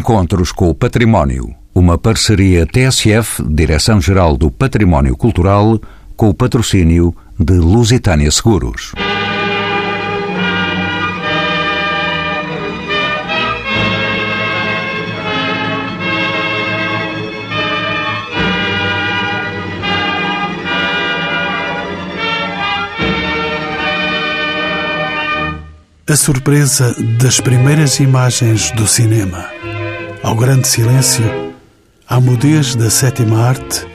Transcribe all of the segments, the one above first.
Encontros com o Património. Uma parceria TSF, Direção-Geral do Património Cultural, com o patrocínio de Lusitânia Seguros. A surpresa das primeiras imagens do cinema. Ao grande silêncio, à mudez da sétima arte,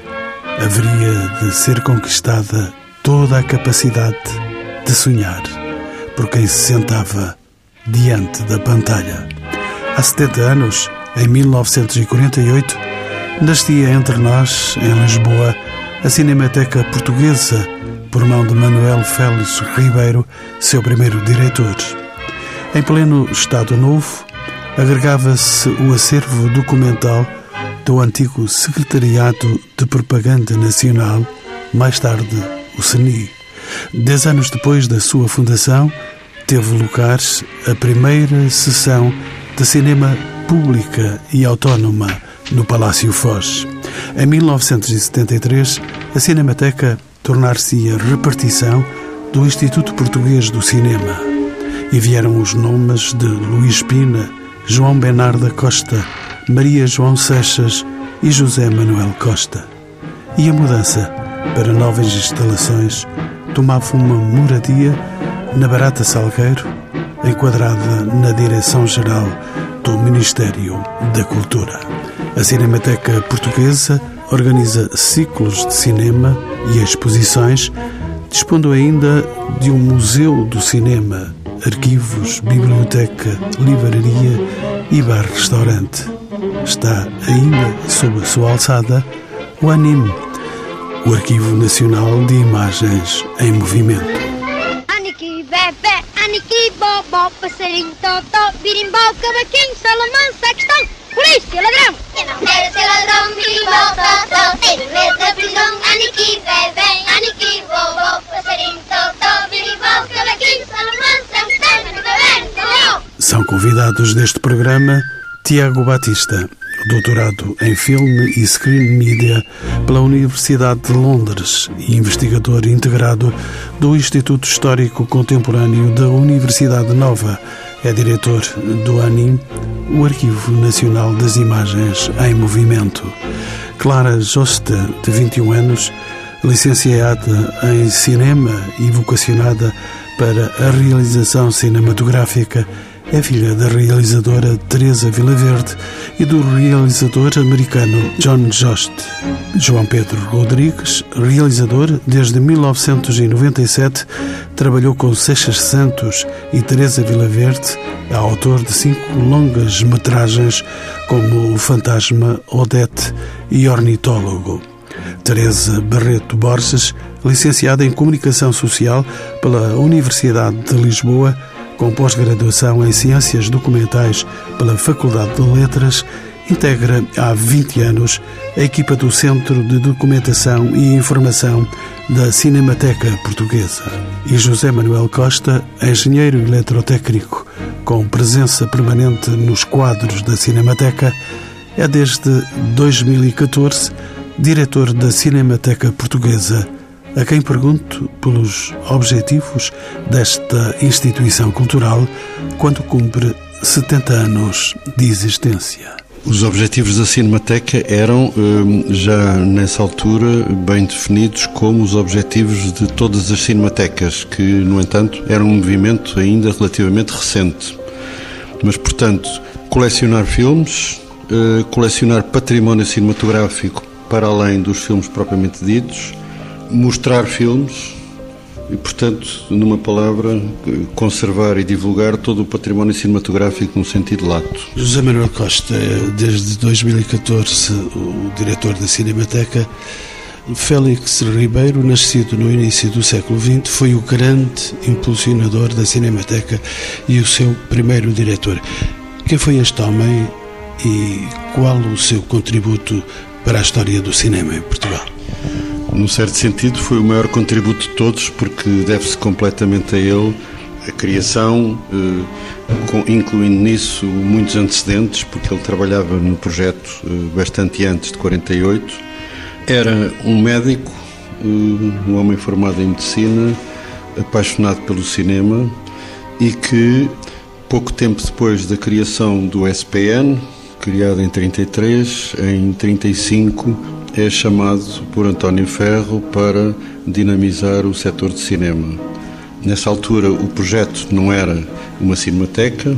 haveria de ser conquistada toda a capacidade de sonhar por quem se sentava diante da pantalha. Há 70 anos, em 1948, nascia entre nós, em Lisboa, a Cinemateca Portuguesa, por mão de Manuel Félix Ribeiro, seu primeiro diretor. Em pleno Estado Novo, agregava-se o acervo documental do antigo Secretariado de Propaganda Nacional, mais tarde o CENI. Dez anos depois da sua fundação, teve lugar a primeira sessão de cinema pública e autónoma no Palácio Foz. Em 1973, a Cinemateca tornar-se-ia repartição do Instituto Português do Cinema e vieram os nomes de Luís Pina, João Bernardo Costa, Maria João Seixas e José Manuel Costa. E a mudança para novas instalações tomava uma moradia na Barata Salgueiro, enquadrada na Direção-Geral do Ministério da Cultura. A Cinemateca Portuguesa organiza ciclos de cinema e exposições, dispondo ainda de um museu do cinema arquivos, biblioteca, livraria e bar-restaurante. Está ainda sob a sua alçada o ANIM, o Arquivo Nacional de Imagens em Movimento. Aniki, bebê, aniki, bobó, passarinho, totó, birimbau, cavaquinho, salamã, sacristão, polícia, ladrão. Eu não quero ser ladrão, birimbau, totó, convidados deste programa Tiago Batista, doutorado em filme e screen media pela Universidade de Londres e investigador integrado do Instituto Histórico Contemporâneo da Universidade Nova. É diretor do ANIM, o Arquivo Nacional das Imagens em Movimento. Clara Josta, de 21 anos, licenciada em cinema e vocacionada para a realização cinematográfica, é filha da realizadora Teresa Vilaverde e do realizador americano John Jost. João Pedro Rodrigues, realizador desde 1997, trabalhou com Seixas Santos e Teresa Vilaverde, autor de cinco longas metragens como O Fantasma, Odete e Ornitólogo. Teresa Barreto Borges, licenciada em Comunicação Social pela Universidade de Lisboa, com pós-graduação em Ciências Documentais pela Faculdade de Letras, integra há 20 anos a equipa do Centro de Documentação e Informação da Cinemateca Portuguesa. E José Manuel Costa, engenheiro eletrotécnico, com presença permanente nos quadros da Cinemateca, é desde 2014 diretor da Cinemateca Portuguesa, a quem pergunto pelos objetivos desta instituição cultural quando cumpre 70 anos de existência. Os objetivos da Cinemateca eram, hum, já nessa altura, bem definidos como os objetivos de todas as cinematecas, que, no entanto, era um movimento ainda relativamente recente. Mas, portanto, colecionar filmes, eh, colecionar património cinematográfico para além dos filmes propriamente ditos, mostrar filmes e, portanto, numa palavra, conservar e divulgar todo o património cinematográfico no sentido lato. José Manuel Costa, desde 2014, o diretor da Cinemateca, Félix Ribeiro, nascido no início do século XX, foi o grande impulsionador da Cinemateca e o seu primeiro diretor. Quem foi este homem e qual o seu contributo para a história do cinema em Portugal? Num certo sentido, foi o maior contributo de todos, porque deve-se completamente a ele a criação, incluindo nisso muitos antecedentes, porque ele trabalhava no projeto bastante antes de 48. Era um médico, um homem formado em medicina, apaixonado pelo cinema e que, pouco tempo depois da criação do SPN, criado em 33, em 35 é chamado por António Ferro para dinamizar o setor de cinema. Nessa altura o projeto não era uma cinemateca,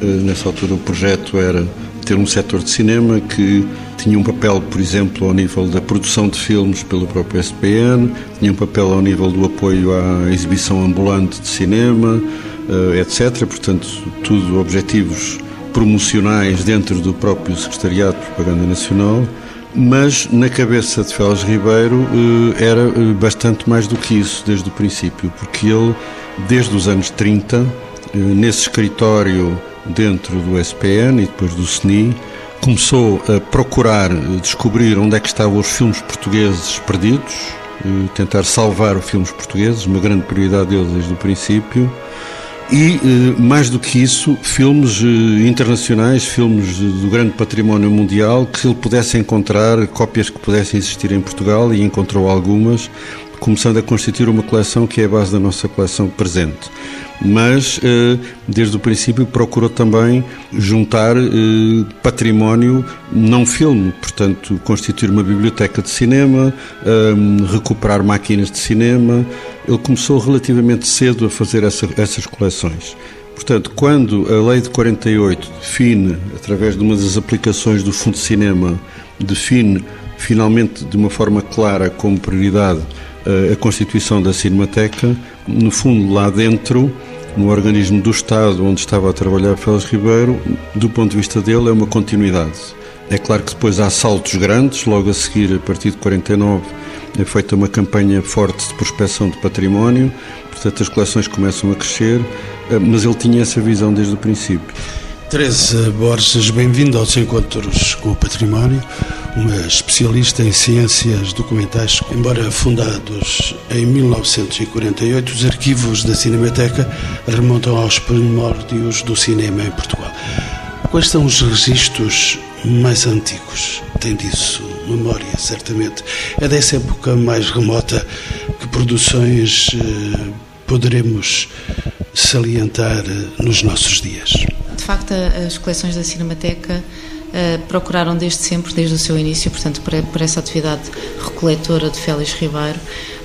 eh, nessa altura o projeto era ter um setor de cinema que tinha um papel, por exemplo, ao nível da produção de filmes pelo próprio SPN, tinha um papel ao nível do apoio à exibição ambulante de cinema, eh, etc. Portanto, tudo objetivos promocionais dentro do próprio Secretariado de Propaganda Nacional. Mas na cabeça de Félix Ribeiro eh, era eh, bastante mais do que isso desde o princípio, porque ele, desde os anos 30, nesse escritório dentro do SPN e depois do SNI, começou a procurar descobrir onde é que estavam os filmes portugueses perdidos, tentar salvar os filmes portugueses, uma grande prioridade deles desde o princípio, e, mais do que isso, filmes internacionais, filmes do grande património mundial, que ele pudesse encontrar, cópias que pudessem existir em Portugal, e encontrou algumas, começando a constituir uma coleção que é a base da nossa coleção presente mas eh, desde o princípio procurou também juntar eh, património não filme, portanto constituir uma biblioteca de cinema, eh, recuperar máquinas de cinema. Ele começou relativamente cedo a fazer essa, essas coleções. Portanto, quando a lei de 48 define, através de uma das aplicações do Fundo de Cinema, define finalmente de uma forma clara como prioridade a constituição da Cinemateca, no fundo, lá dentro, no organismo do Estado onde estava a trabalhar Félix Ribeiro, do ponto de vista dele, é uma continuidade. É claro que depois há saltos grandes, logo a seguir, a partir de 49, é feita uma campanha forte de prospecção de património, portanto as coleções começam a crescer, eh, mas ele tinha essa visão desde o princípio. Teresa Borges, bem-vindo aos Encontros com o Património uma especialista em ciências documentais. Embora fundados em 1948, os arquivos da Cinemateca remontam aos primórdios do cinema em Portugal. Quais são os registros mais antigos? Tem disso memória, certamente. É dessa época mais remota que produções eh, poderemos salientar nos nossos dias. De facto, as coleções da Cinemateca uh, procuraram desde sempre, desde o seu início, portanto, por, por essa atividade recoletora de Félix Ribeiro,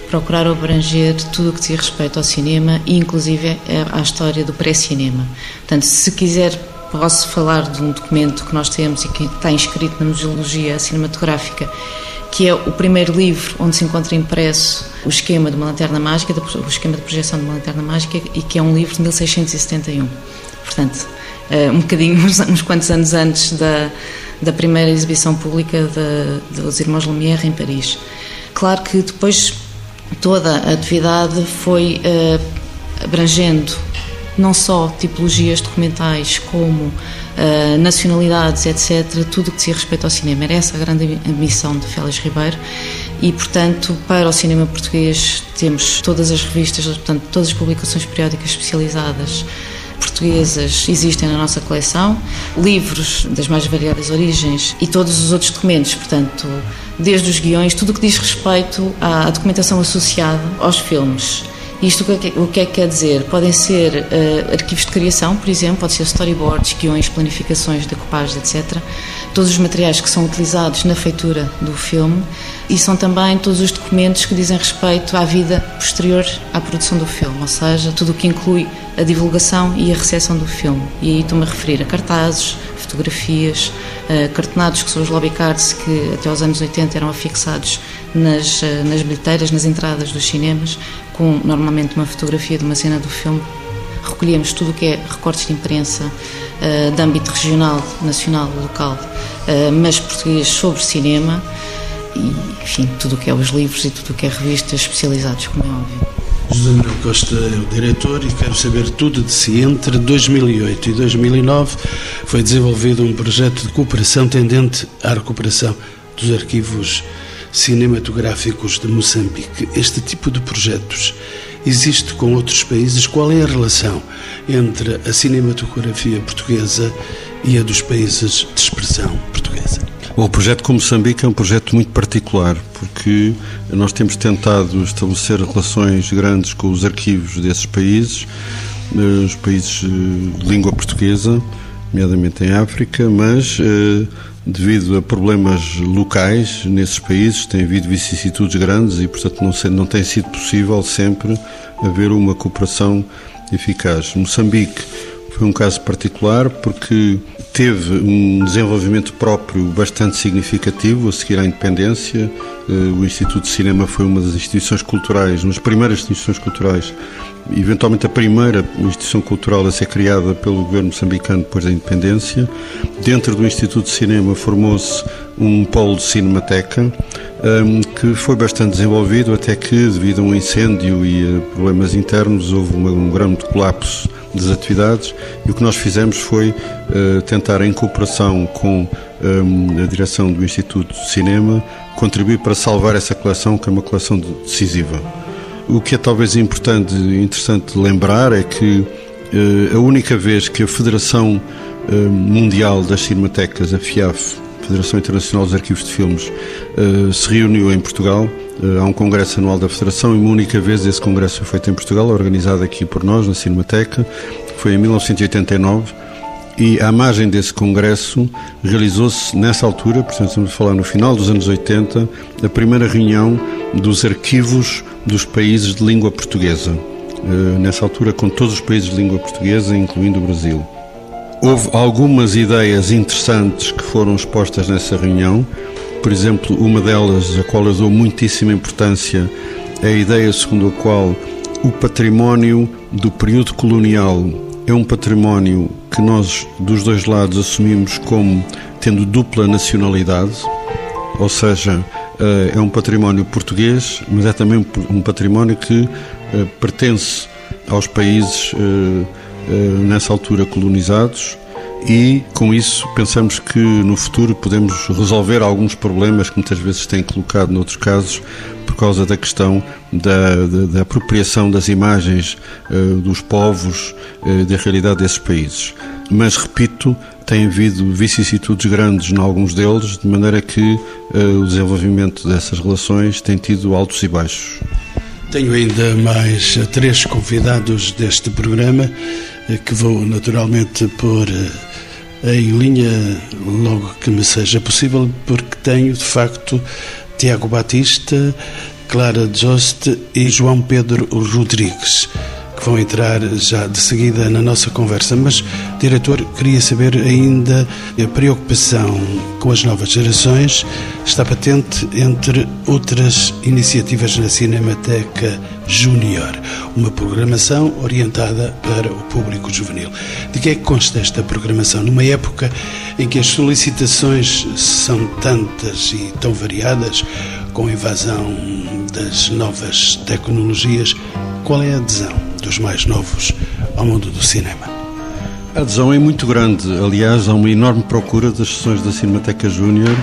procuraram abranger tudo o que dizia respeito ao cinema e, inclusive, à história do pré-cinema. Portanto, se quiser, posso falar de um documento que nós temos e que está inscrito na museologia cinematográfica, que é o primeiro livro onde se encontra impresso o esquema de uma lanterna mágica, o esquema de projeção de uma lanterna mágica, e que é um livro de 1671. Portanto, um bocadinho, uns, uns, quantos anos antes da, da primeira exibição pública de, dos Irmãos Lumière em Paris. Claro que depois toda a atividade foi uh, abrangendo não só tipologias documentais como uh, nacionalidades, etc., tudo o que dizia respeito ao cinema. Era essa a grande ambição de Félix Ribeiro e, portanto, para o cinema português temos todas as revistas, portanto, todas as publicações periódicas especializadas portuguesas existem na nossa coleção, livros das mais variadas origens e todos os outros documentos, portanto, desde os guiões, tudo o que diz respeito à documentação associada aos filmes. Isto o que, é, que é que quer dizer? Podem ser uh, arquivos de criação, por exemplo, pode ser storyboards, guiões, planificações, decoupagens, etc. Todos os materiais que são utilizados na feitura do filme e são também todos os documentos que dizem respeito à vida posterior à produção do filme, ou seja, tudo o que inclui a divulgação e a recepção do filme. E aí estou-me a referir a cartazes, fotografias, uh, cartonados, que são os lobby cards que até aos anos 80 eram afixados nas, uh, nas bilheteiras, nas entradas dos cinemas, com normalmente uma fotografia de uma cena do filme. Recolhemos tudo o que é recortes de imprensa uh, de âmbito regional, nacional, local, mas português sobre cinema e, enfim, tudo o que é os livros e tudo o que é revistas especializados, como é óbvio. José Manuel Costa é o diretor e quero saber tudo de si. Entre 2008 e 2009 foi desenvolvido um projeto de cooperação tendente à recuperação dos arquivos cinematográficos de Moçambique. Este tipo de projetos existe com outros países? Qual é a relação entre a cinematografia portuguesa e a dos países de expressão portuguesa? o projeto com Moçambique é um projeto muito particular, porque nós temos tentado estabelecer relações grandes com os arquivos desses países, eh, os países eh, de língua portuguesa, nomeadamente em África, mas eh, devido a problemas locais nesses países, tem havido vicissitudes grandes e, portanto, não, não tem sido possível sempre haver uma cooperação eficaz. Moçambique foi um caso particular porque teve um desenvolvimento próprio bastante significativo a seguir à independência. Eh, o Instituto de Cinema foi uma das instituições culturais, uma das primeiras instituições culturais, eventualmente a primeira instituição cultural a ser criada pelo governo moçambicano depois da independência. Dentro do Instituto de Cinema formou-se um polo de cinemateca ehm, que foi bastante desenvolvido até que, devido a um incêndio e a problemas internos, houve um grande colapso das atividades e o que nós fizemos foi uh, tentar, em cooperação com um, a direção do Instituto de Cinema, contribuir para salvar essa coleção, que é uma coleção decisiva. O que é talvez importante interessante lembrar é que uh, a única vez que a Federação uh, Mundial das Cinematecas, a FIAF, Federação Internacional dos Arquivos de Filmes, se reuniu em Portugal Há um congresso anual da Federação e uma única vez esse congresso foi feito em Portugal, organizado aqui por nós, na Cinemateca, foi em 1989. E à margem desse congresso realizou-se nessa altura, portanto estamos a falar no final dos anos 80, a primeira reunião dos arquivos dos países de língua portuguesa. Eh, nessa altura com todos os países de língua portuguesa, incluindo o Brasil. Houve algumas ideias interessantes que foram expostas nessa reunião, por exemplo, uma delas, a qual eu dou muitíssima importância, é a ideia segundo a qual o património do período colonial é um património que nós, dos dois lados, assumimos como tendo dupla nacionalidade, ou seja, eh, é um património português, mas é também um património que eh, pertence aos países eh, nessa altura colonizados e com isso pensamos que no futuro podemos resolver alguns problemas que muitas vezes têm colocado noutros casos por causa da questão da, da, da apropriação das imagens uh, dos povos uh, da realidade desses países. Mas, repito, tem havido vicissitudes grandes em alguns deles, de maneira que uh, o desenvolvimento dessas relações tem tido altos e baixos. Tenho ainda mais três convidados deste programa que vou naturalmente pôr em linha logo que me seja possível, porque tenho de facto Tiago Batista, Clara Jost e João Pedro Rodrigues que vão entrar já de seguida na nossa conversa. Mas, diretor, queria saber ainda a preocupação com as novas gerações está patente entre outras iniciativas na Cinemateca Júnior, uma programação orientada para o público juvenil. De que é que consta esta programação? Numa época em que as solicitações são tantas e tão variadas, com a invasão das novas tecnologias, qual é a adesão? Dos mais novos ao mundo do cinema. A adesão é muito grande. Aliás, há uma enorme procura das sessões da Cinemateca Júnior.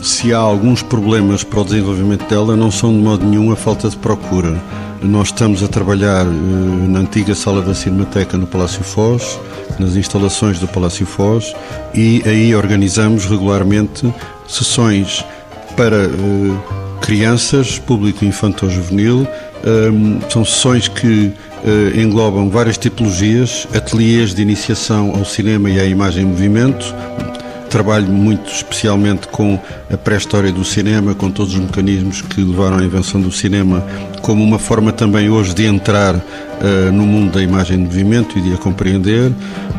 Se há alguns problemas para o desenvolvimento dela, não são de modo nenhum a falta de procura. Nós estamos a trabalhar eh, na antiga sala da Cinemateca no Palácio Foz, nas instalações do Palácio Foz, e aí organizamos regularmente sessões para eh, crianças, público infantil-juvenil. Eh, são sessões que eh, englobam várias tipologias, ateliês de iniciação ao cinema e à imagem em movimento. Trabalho muito especialmente com a pré-história do cinema, com todos os mecanismos que levaram à invenção do cinema, como uma forma também hoje de entrar uh, no mundo da imagem em movimento e de a compreender.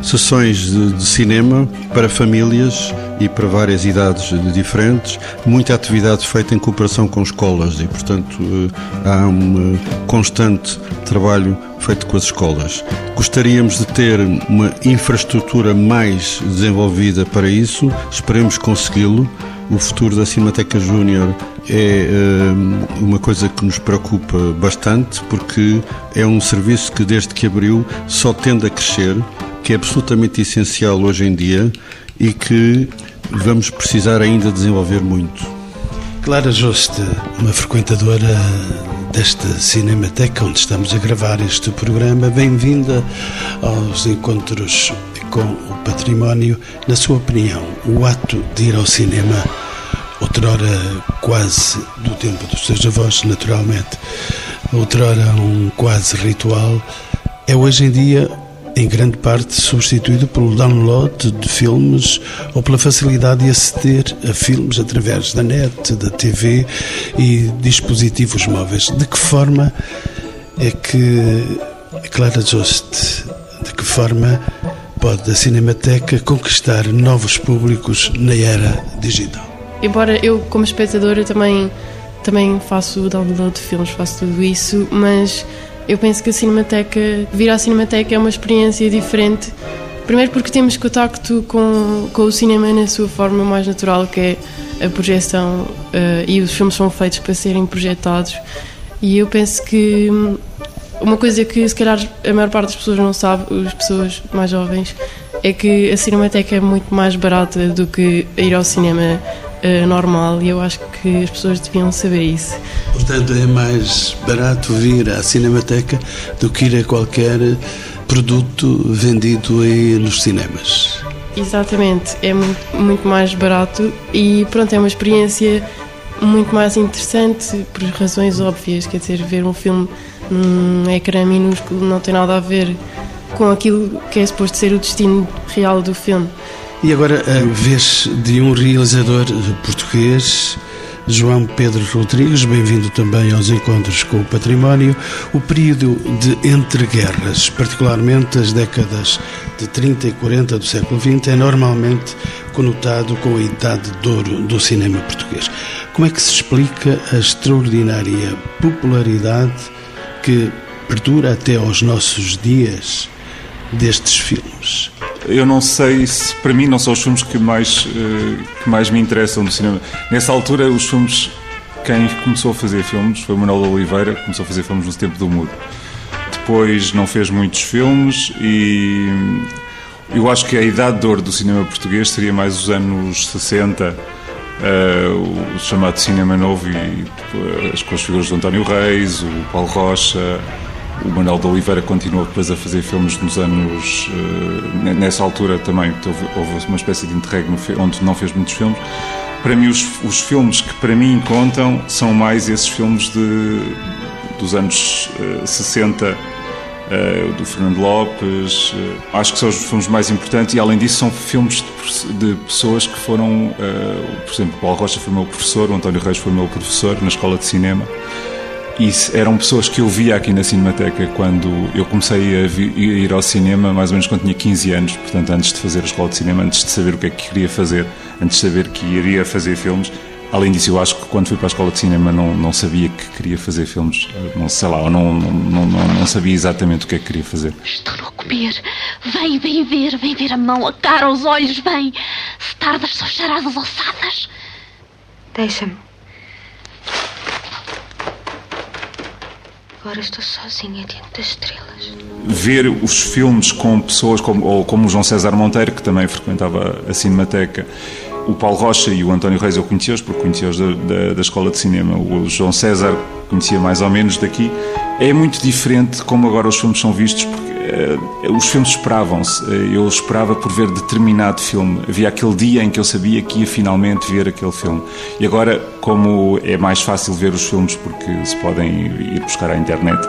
Sessões de, de cinema para famílias e para várias idades diferentes, muita atividade feita em cooperação com escolas e, portanto, eh, há um constante trabalho feito com as escolas. Gostaríamos de ter uma infraestrutura mais desenvolvida para isso, esperemos consegui-lo. O futuro da Cinemateca Júnior é uh, uma coisa que nos preocupa bastante, porque é um serviço que, desde que abriu, só tende a crescer, que é absolutamente essencial hoje em dia e que vamos precisar ainda desenvolver muito. Clara Juste, uma frequentadora desta Cinemateca onde estamos a gravar este programa. Bem-vinda aos encontros com o património. Na sua opinião, o ato de ir ao cinema, outrora quase do tempo dos seus avós, naturalmente, outrora um quase ritual, é hoje em dia em grande parte substituído pelo download de filmes ou pela facilidade de aceder a filmes através da net, da TV e dispositivos móveis. De que forma é que Clara Jost, de que forma pode a Cinemateca conquistar novos públicos na era digital? Embora eu, como espectadora, também, também faço download de filmes, faço tudo isso, mas eu penso que a Cinemateca, vir à Cinemateca é uma experiência diferente. Primeiro porque temos contacto com, com o cinema na sua forma mais natural, que é a projeção, uh, e os filmes são feitos para serem projetados. E eu penso que hum, uma coisa que se calhar a maior parte das pessoas não sabe, as pessoas mais jovens, é que a Cinemateca é muito mais barata do que ir ao cinema uh, normal e eu acho que as pessoas deviam saber isso. Portanto, é mais barato vir à Cinemateca do que ir a qualquer produto vendido aí nos cinemas. Exatamente, é muito, muito mais barato e pronto, é uma experiência muito mais interessante por razões óbvias, quer dizer, ver um filme num ecrã minúsculo não tem nada a ver com aquilo que é suposto ser o destino real do filme. E agora a vez de um realizador português, João Pedro Rodrigues, bem-vindo também aos encontros com o património. O período de entreguerras, particularmente as décadas de 30 e 40 do século XX, é normalmente conotado com a idade de ouro do cinema português. Como é que se explica a extraordinária popularidade que perdura até aos nossos dias destes filmes? Eu não sei se, para mim, não são os filmes que mais, eh, que mais me interessam no cinema. Nessa altura, os filmes, quem começou a fazer filmes foi o Manuel Oliveira, que começou a fazer filmes no tempo do mudo. Depois não fez muitos filmes e eu acho que a idade de ouro do cinema português seria mais os anos 60, uh, eh, o chamado cinema novo e depois, com as figuras do António Reis, o Paulo Rocha, o Manuel de Oliveira continuou depois a fazer filmes nos anos. Uh, nessa altura também houve, uma espécie de interregno onde não fez muitos filmes. Para mim, os, os, filmes que para mim contam são mais esses filmes de, dos anos uh, 60, uh, do Fernando Lopes. Acho que são os filmes mais importantes e, além disso, são filmes de, de pessoas que foram. por exemplo, Paulo Rocha foi meu professor, o António Reis foi meu professor na escola de cinema. E eram pessoas que eu via aqui na Cinemateca quando eu comecei a, ir ao cinema, mais ou menos quando tinha 15 anos, portanto, antes de fazer a escola de cinema, antes de saber o que é que queria fazer, antes de saber que iria fazer filmes. Além disso, eu acho que quando fui para a escola de cinema não, não sabia que queria fazer filmes, não sei lá, ou não, não, não, não, sabia exatamente o que é que queria fazer. Estou a comer. Vem, vem ver, vem ver a mão, a cara, os olhos, vem. Se tardas, só charadas alçadas. Deixa-me. Agora estou sozinha diante das estrelas. Ver os filmes com pessoas como, ou como o João César Monteiro, que também frequentava a Cinemateca, o Paulo Rocha e o António Reis eu conhecia-os, porque conhecia-os da, da, da, escola de cinema. O João César conhecia mais ou menos daqui. É muito diferente como agora os filmes são vistos, porque os filmes esperavam-se. Uh, eu esperava por ver determinado filme. Havia aquele dia em que eu sabia que ia finalmente ver aquele filme. E agora, como é mais fácil ver os filmes porque se podem ir buscar à internet,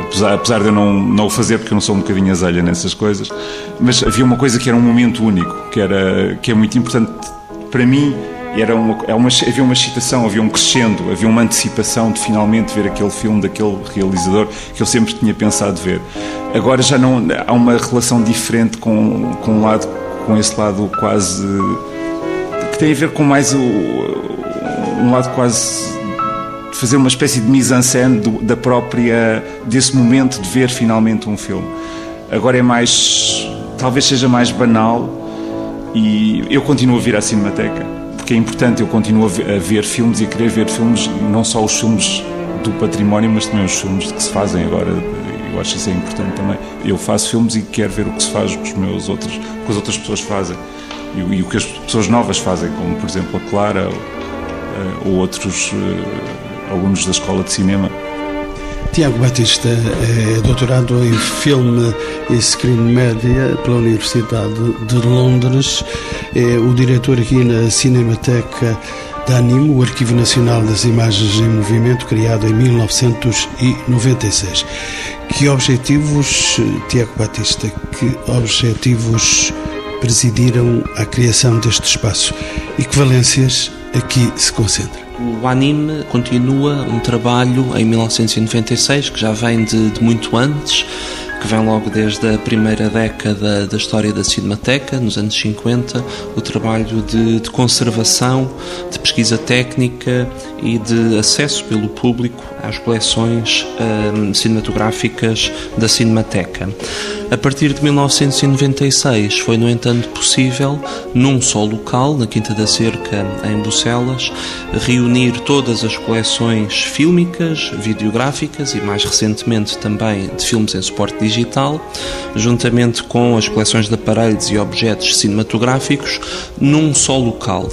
apesar, apesar de eu não, não o fazer porque eu não sou um bocadinho azelha nessas coisas, mas havia uma coisa que era um momento único, que, era, que é muito importante para mim era uma, é uma, havia uma excitação, havia um crescendo, havia uma antecipação de finalmente ver aquele filme daquele realizador que eu sempre tinha pensado ver. Agora já não há uma relação diferente com, com um lado, com esse lado quase que tem a ver com mais o, um lado quase de fazer uma espécie de mise-en-scène da própria desse momento de ver finalmente um filme. Agora é mais, talvez seja mais banal e eu continuo a vir à Cinemateca porque é importante, eu continuo a ver filmes e a querer ver filmes, não só os filmes do património, mas também os filmes que se fazem agora. Eu acho isso é importante também. Eu faço filmes e quero ver o que se faz com os meus outros, que as outras pessoas fazem e, e o que as pessoas novas fazem, como por exemplo a Clara ou, eh, ou outros uh, alunos da escola de cinema. Tiago Batista é doutorado em filme e screen media pela Universidade de Londres. É o diretor aqui na Cinemateca da ANIM, o Arquivo Nacional das Imagens em Movimento, criado em 1996. Que objetivos, Tiago Batista, que objetivos presidiram a criação deste espaço e que valências aqui se concentram? O anime continua um trabalho em 1996 que já vem de, de muito antes que vem logo desde a primeira década da história da Cinemateca, nos anos 50, o trabalho de, de conservação, de pesquisa técnica e de acesso pelo público às coleções hum, cinematográficas da Cinemateca. A partir de 1996 foi, no entanto, possível, num só local, na Quinta da Cerca, em Bucelas, reunir todas as coleções fílmicas, videográficas e, mais recentemente, também de filmes em suporte digital, juntamente com as coleções de aparelhos e objetos cinematográficos, num só local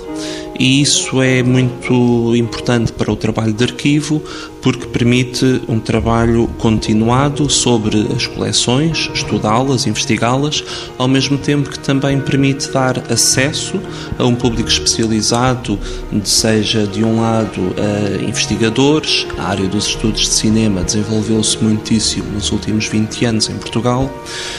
e isso é muito importante para o trabalho de arquivo porque permite um trabalho continuado sobre as coleções, estudá-las, investigá-las, ao mesmo tempo que também permite dar acesso a um público especializado, seja de um lado a investigadores, a área dos estudos de cinema desenvolveu-se muitíssimo nos últimos 20 anos em Portugal,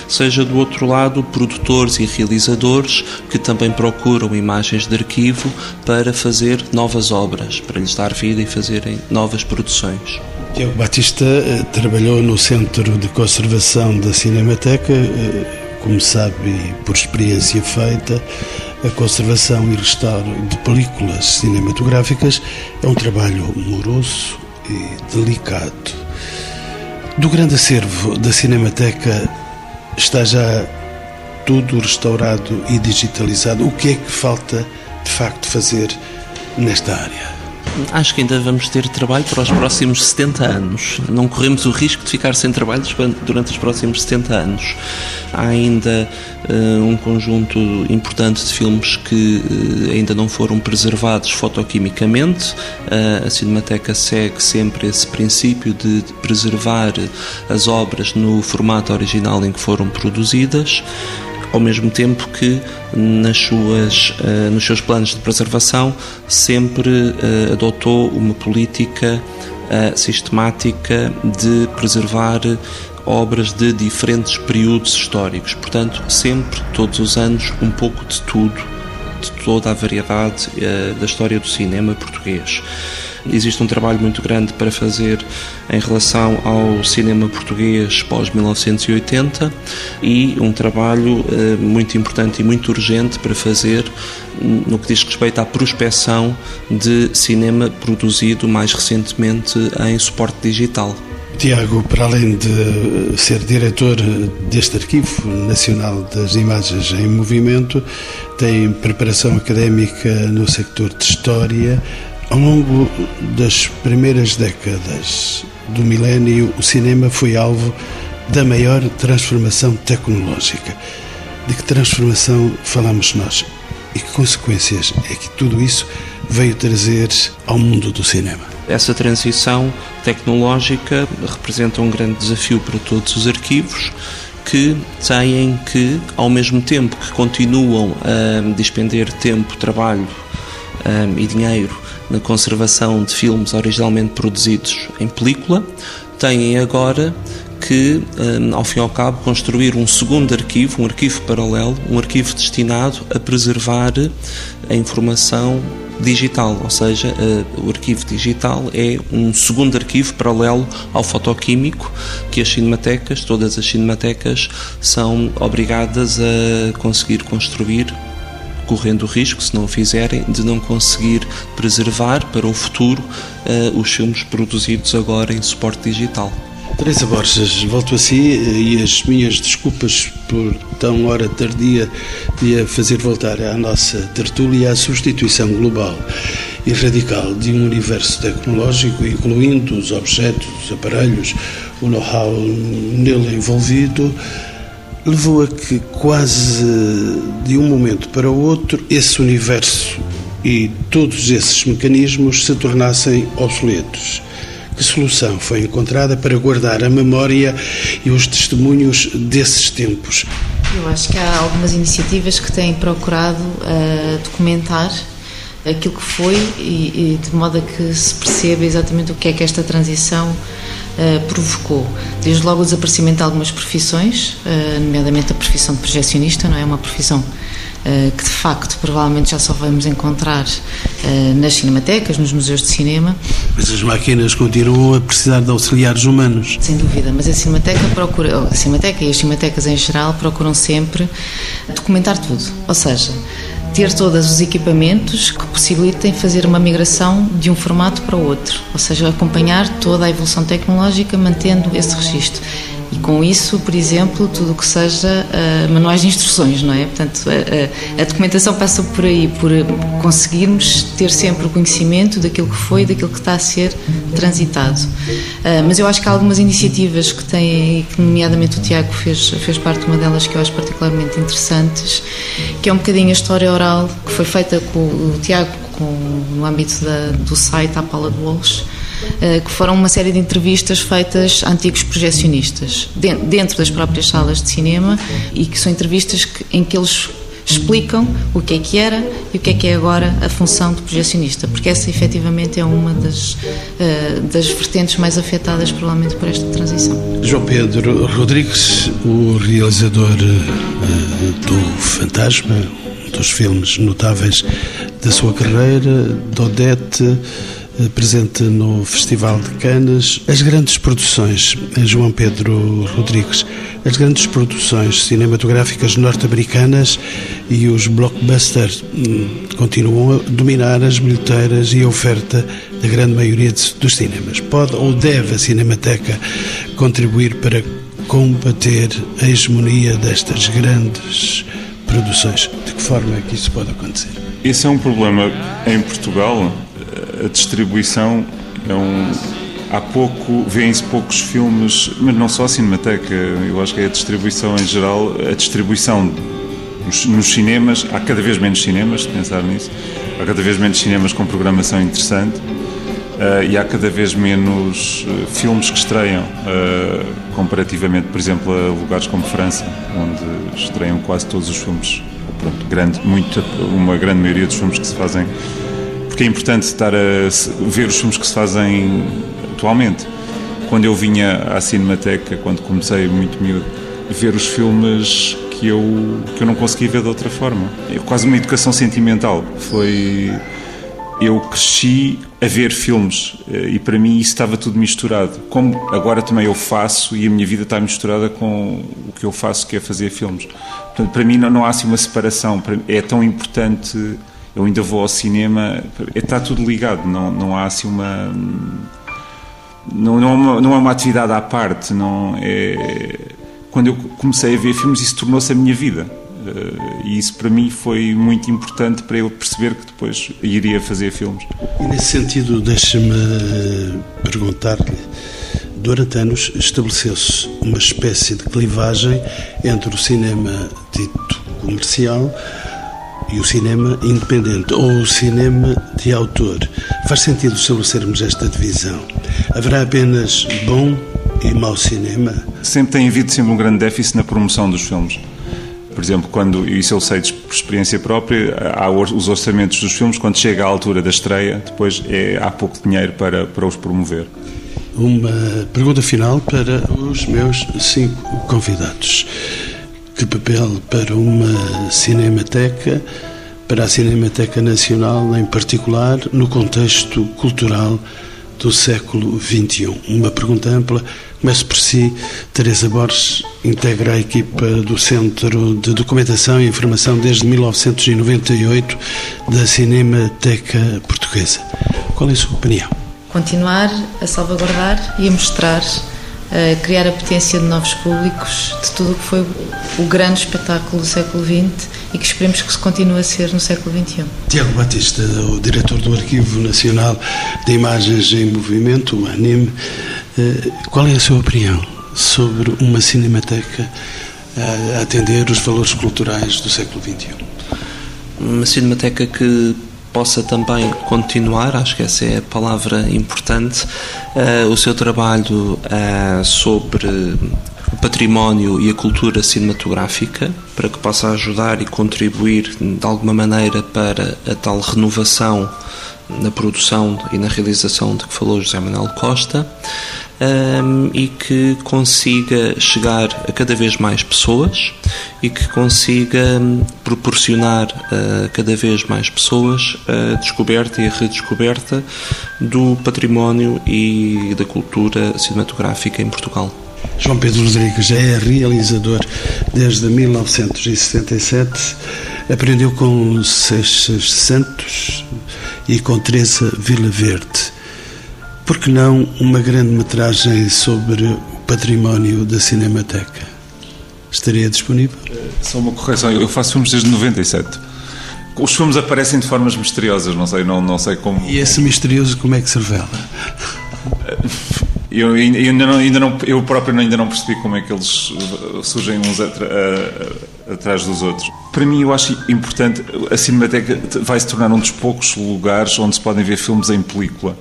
seja do outro lado produtores e realizadores que também procuram imagens de arquivo para fazer novas obras, para lhes dar vida e fazerem novas produções. Tiago Batista eh, trabalhou no Centro de Conservação da Cinemateca, eh, como sabe, por experiência feita, a conservação e restauro de películas cinematográficas é um trabalho moroso e delicado. Do grande acervo da Cinemateca está já tudo restaurado e digitalizado. O que é que falta de facto fazer nesta área? Acho que ainda vamos ter trabalho para os próximos 70 anos. Não corremos o risco de ficar sem trabalho durante os próximos 70 anos. Há ainda uh, um conjunto importante de filmes que uh, ainda não foram preservados fotoquimicamente. Uh, a Cinemateca segue sempre esse princípio de, de preservar as obras no formato original em que foram produzidas ao mesmo tempo que nas suas, uh, nos seus planos de preservação sempre uh, adotou uma política uh, sistemática de preservar obras de diferentes períodos históricos. Portanto, sempre, todos os anos, um pouco de tudo, de toda a variedade da história do cinema português. Existe um trabalho muito grande para fazer em relação ao cinema português pós-1980 e um trabalho eh, muito importante e muito urgente para fazer no que diz respeito à prospecção de cinema produzido mais recentemente em suporte digital. Tiago, para além de ser diretor deste Arquivo Nacional das Imagens em Movimento, tem preparação académica no sector de História, ao longo das primeiras décadas do milénio, o cinema foi alvo da maior transformação tecnológica. De que transformação falamos nós? E que consequências é que tudo isso veio trazer ao mundo do cinema? Essa transição tecnológica representa um grande desafio para todos os arquivos que têm que, ao mesmo tempo que continuam a despender tempo, trabalho um, e dinheiro na conservação de filmes originalmente produzidos em película, têm agora que, um, ao fim e ao cabo, construir um segundo arquivo, um arquivo paralelo, um arquivo destinado a preservar a informação digital, ou seja, uh, o arquivo digital é um segundo arquivo paralelo ao fotoquímico que as cinematecas, todas as cinematecas, são obrigadas a conseguir construir correndo o risco, se não o fizerem, de não conseguir preservar para o futuro uh, os filmes produzidos agora em suporte digital. Teresa Borges, volto a si eh, e as minhas desculpas por tão hora tardia de a fazer voltar à nossa tertúlia a substituição global e radical de um universo tecnológico, incluindo os objetos, os aparelhos, o know-how nele envolvido, levou a que quase de um momento para o outro esse universo e todos esses mecanismos se tornassem obsoletos. Que solução foi encontrada para guardar a memória e os testemunhos desses tempos? Eu acho que há algumas iniciativas que têm procurado uh, documentar aquilo que foi e, e, de modo a que se perceba exatamente o que é que esta transição uh, provocou. Desde logo o desaparecimento de algumas profissões, uh, nomeadamente a profissão de projecionista, não é uma profissão que de facto provavelmente já só vamos encontrar nas cinematecas, nos museus de cinema. Mas as máquinas continuam a precisar de auxiliares humanos. Sem dúvida, mas a Cinemateca procura, a Cinemateca e as cinematecas em geral procuram sempre documentar tudo. Ou seja, ter todos os equipamentos que possibilitem fazer uma migração de um formato para o outro, ou seja, acompanhar toda a evolução tecnológica mantendo esse registro. E com isso, por exemplo, tudo o que seja uh, manuais de instruções, não é? Portanto, a, a, a, documentação passa por aí, por conseguirmos ter sempre o conhecimento daquilo que foi e daquilo que está a ser transitado. Uh, mas eu acho que há algumas iniciativas que têm, que nomeadamente o Tiago fez, fez parte de uma delas que eu acho particularmente interessantes, que é um bocadinho a história oral que foi feita com o Tiago com, no âmbito da, do site A Paula de Walsh que foram uma série de entrevistas feitas a antigos projecionistas, dentro das próprias salas de cinema, e que são entrevistas em que eles explicam o que é que era e o que é que é agora a função de projecionista, porque essa efetivamente é uma das, uh, das vertentes mais afetadas provavelmente por esta transição. João Pedro Rodrigues, o realizador uh, do Fantasma, um dos filmes notáveis da sua carreira, Dodette, eh, presente no Festival de Cannes. As grandes produções, eh, João Pedro Rodrigues, as grandes produções cinematográficas norte-americanas e os blockbusters hum, continuam a dominar as bilheteiras e a oferta da grande maioria dos cinemas. Pode ou deve a Cinemateca contribuir para combater a hegemonia destas grandes produções? De que forma é que isso pode acontecer? Esse é um problema em Portugal a distribuição é um. Há pouco, vêem-se poucos filmes, mas não só a Cinemateca, eu acho que é a distribuição em geral, a distribuição nos, cinemas, há cada vez menos cinemas, se pensar nisso, há cada vez menos cinemas com programação interessante uh, e há cada vez menos uh, filmes que estreiam, uh, comparativamente, por exemplo, a lugares como França, onde estreiam quase todos os filmes, pronto, grande, muito, uma grande maioria dos filmes que se fazem porque é importante estar a ver os filmes que se fazem atualmente. Quando eu vinha à Cinemateca, quando comecei muito miúdo, ver os filmes que eu, que eu não conseguia ver de outra forma. É quase uma educação sentimental. Foi. Eu cresci a ver filmes eh, e para mim isso estava tudo misturado. Como agora também eu faço e a minha vida está misturada com o que eu faço, que é fazer filmes. Portanto, para mim não, não há assim uma separação. É tão importante eu ainda vou ao cinema, está tudo ligado, não, não há assim uma. Não, não, é uma, não é uma atividade à parte, não é. Quando eu comecei a ver filmes, isso tornou-se a minha vida. Eh, e isso para mim foi muito importante para eu perceber que depois iria fazer filmes. E nesse sentido, deixa-me perguntar-lhe. Durante anos estabeleceu-se uma espécie de clivagem entre o cinema dito comercial e o cinema independente ou o cinema de autor. Faz sentido estabelecermos esta divisão? Haverá apenas bom e mau cinema? Sempre tem havido sempre um grande déficit na promoção dos filmes. Por exemplo, quando, isso eu sei por experiência própria, há os orçamentos dos filmes, quando chega à altura da estreia, depois é, há pouco dinheiro para, para os promover. Uma pergunta final para os meus cinco convidados que papel para uma cinemateca, para a Cinemateca Nacional em particular, no contexto cultural do século XXI? Uma pergunta ampla. Começo por si. Teresa Borges integra a equipa do Centro de Documentação e Informação desde 1998 da Cinemateca Portuguesa. Qual é a sua opinião? Continuar a salvaguardar e a mostrar a criar a potência de novos públicos de tudo o que foi o grande espetáculo do século XX e que esperemos que se continue a ser no século XXI. Tiago Batista, o diretor do Arquivo Nacional de Imagens em Movimento, o ANIM, eh, qual é a sua opinião sobre uma cinemateca a atender os valores culturais do século XXI? Uma cinemateca que possa também continuar, acho que essa é a palavra importante, uh, o seu trabalho uh, sobre o património e a cultura cinematográfica, para que possa ajudar e contribuir de alguma maneira para a tal renovação na produção e na realização de que falou José Manuel Costa um, e que consiga chegar a cada vez mais pessoas e que consiga hum, proporcionar a cada vez mais pessoas a descoberta e a redescoberta do património e da cultura cinematográfica em Portugal. João Pedro Rodrigues é realizador desde 1977. Aprendeu com Seixas Santos e com Teresa Vila Verde. Por que não uma grande metragem sobre o património da Cinemateca? Estaria disponível? Só uma correção, eu faço filmes desde 97. Os filmes aparecem de formas misteriosas, não sei, não, não sei como. E esse misterioso como é que se revela? Eu ainda não, ainda não, eu próprio ainda não percebi como é que eles surgem uns atrás dos outros. Para mim, eu acho importante. A Cinemateca vai se tornar um dos poucos lugares onde se podem ver filmes em película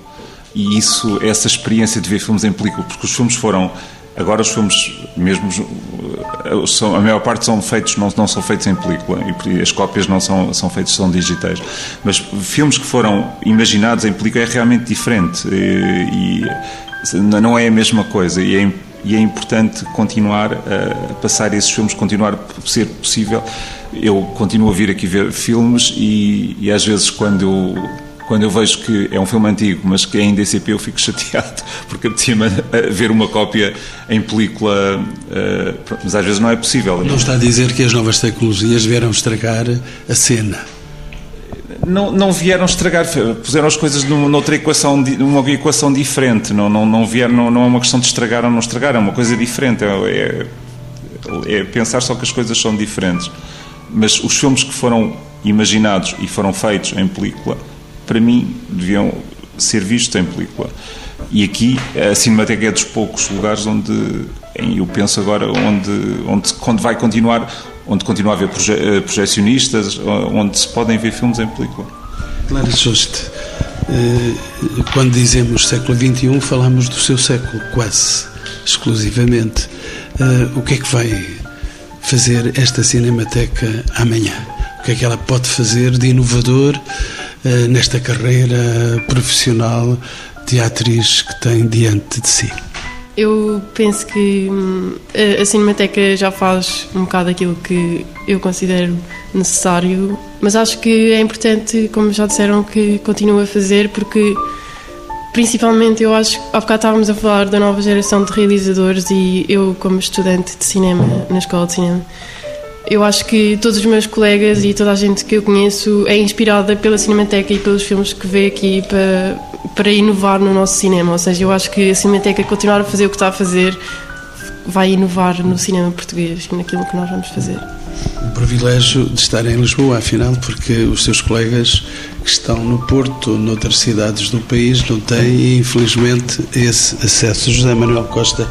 e isso, essa experiência de ver filmes em película, porque os filmes foram agora os filmes mesmo são, a maior parte são feitos não, não são feitos em película e as cópias não são são feitas são digitais. Mas filmes que foram imaginados em película é realmente diferente e, e não é a mesma coisa. E é, e é importante continuar a passar esses filmes continuar a ser possível. Eu continuo a vir aqui ver filmes e, e às vezes quando eu quando eu vejo que é um filme antigo, mas que é em DCP, eu fico chateado, porque apetecia-me ver uma cópia em película, eh, mas às vezes não é possível. Não está a dizer que as novas tecnologias vieram estragar a cena? Não, não vieram estragar, puseram as coisas numa outra equação, numa equação diferente. Não, não, não, vieram, não, não é uma questão de estragar ou não estragar, é uma coisa diferente. É, é, é pensar só que as coisas são diferentes. Mas os filmes que foram imaginados e foram feitos em película para mim, deviam ser vistos em película. E aqui a Cinemateca é dos poucos lugares onde, eu penso agora, onde, onde, onde vai continuar, onde continua a haver proje, eh, projecionistas, onde se podem ver filmes em película. Clara Juste, eh, quando dizemos século XXI, falamos do seu século, quase exclusivamente. Eh, o que é que vai fazer esta Cinemateca amanhã? O que é que ela pode fazer de inovador nesta carreira profissional de atriz que tem diante de si? Eu penso que hum, a Cinemateca já faz um bocado aquilo que eu considero necessário, mas acho que é importante, como já disseram, que continue a fazer, porque principalmente eu acho há bocado estávamos a falar da nova geração de realizadores e eu, como estudante de cinema na escola de cinema, eu acho que todos os meus colegas e toda a gente que eu conheço é inspirada pela Cinemateca e pelos filmes que vê aqui para, para inovar no nosso cinema. Ou seja, eu acho que a Cinemateca continuar a fazer o que está a fazer vai inovar no cinema português e naquilo que nós vamos fazer. O privilégio de estar em Lisboa, afinal, porque os seus colegas que estão no Porto ou noutras cidades do país não têm, infelizmente, esse acesso. José Manuel Costa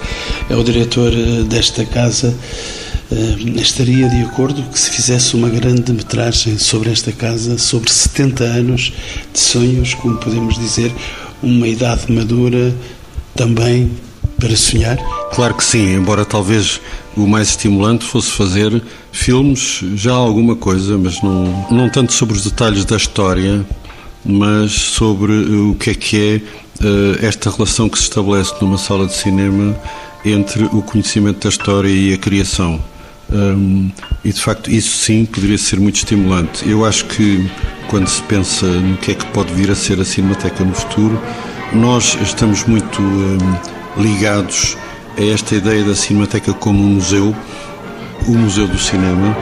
é o diretor eh, desta casa. Eh, estaria de acordo que se fizesse uma grande metragem sobre esta casa, sobre 70 anos de sonhos, como podemos dizer, uma idade madura também para sonhar? Claro que sim, embora talvez o mais estimulante fosse fazer filmes, já alguma coisa, mas não, não tanto sobre os detalhes da história, mas sobre o que é que é uh, esta relação que se estabelece numa sala de cinema entre o conhecimento da história e a criação. Um, e de facto, isso sim poderia ser muito estimulante. Eu acho que quando se pensa no que é que pode vir a ser a Cinemateca no futuro, nós estamos muito um, ligados a esta ideia da Cinemateca como um museu, o museu do cinema.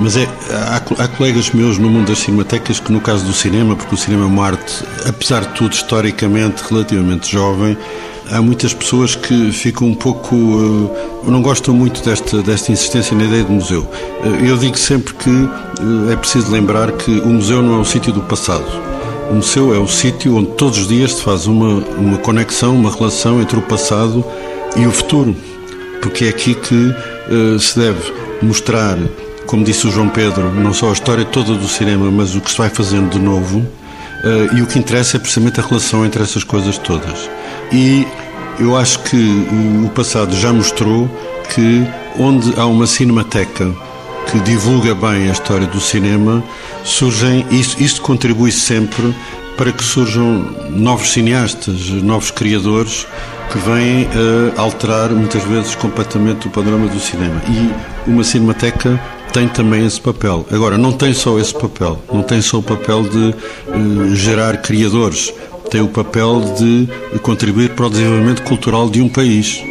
Mas é, há, há, colegas meus no mundo das cinematecas que, no caso do cinema, porque o cinema é uma arte, apesar de tudo, historicamente relativamente jovem, há muitas pessoas que ficam um pouco. Uh, não gostam muito desta, desta insistência na ideia de museu. Uh, eu digo sempre que uh, é preciso lembrar que o museu não é o sítio do passado. O museu é o sítio onde todos os dias se faz uma, uma conexão, uma relação entre o passado e o futuro. Porque é aqui que se deve mostrar, como disse o João Pedro, não só a história toda do cinema, mas o que se vai fazendo de novo uh, e o que interessa é precisamente a relação entre essas coisas todas. E eu acho que o passado já mostrou que onde há uma cinemateca que divulga bem a história do cinema, surgem, isto, isto contribui sempre para que surjam novos cineastas, novos criadores que vêm a alterar muitas vezes completamente o panorama do cinema. E uma cinemateca tem também esse papel. Agora, não tem só esse papel, não tem só o papel de uh, gerar criadores, tem o papel de contribuir para o desenvolvimento cultural de um país.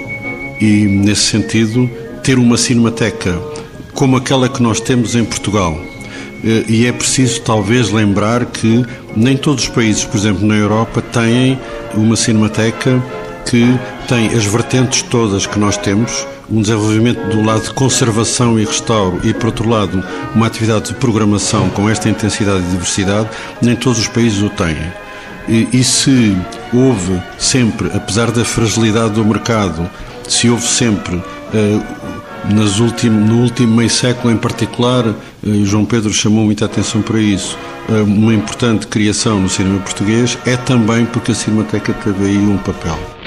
E, nesse sentido, ter uma cinemateca como aquela que nós temos em Portugal. Eh, e é preciso, talvez, lembrar que nem todos os países, por exemplo, na Europa, têm uma cinemateca que tem as vertentes todas que nós temos, um desenvolvimento do lado de conservação e restauro e, por outro lado, uma atividade de programação com esta intensidade e diversidade, nem todos os países o têm. E, e se houve sempre, apesar da fragilidade do mercado, se houve sempre uh, último, no último meio século em particular, uh, João Pedro chamou muita atenção para isso, uh, uma importante criação no cinema português, é também porque a Cinemateca teve aí um papel.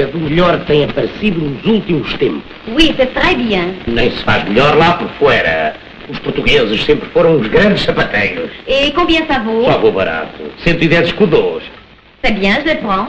É do melhor que tem aparecido nos últimos tempos. Oui, c'est très bien. Nem se faz melhor lá por fora. Os portugueses sempre foram os grandes sapateiros. Et combien ça vaut Só vou barato. 110 escudos. C'est bien, je les prends.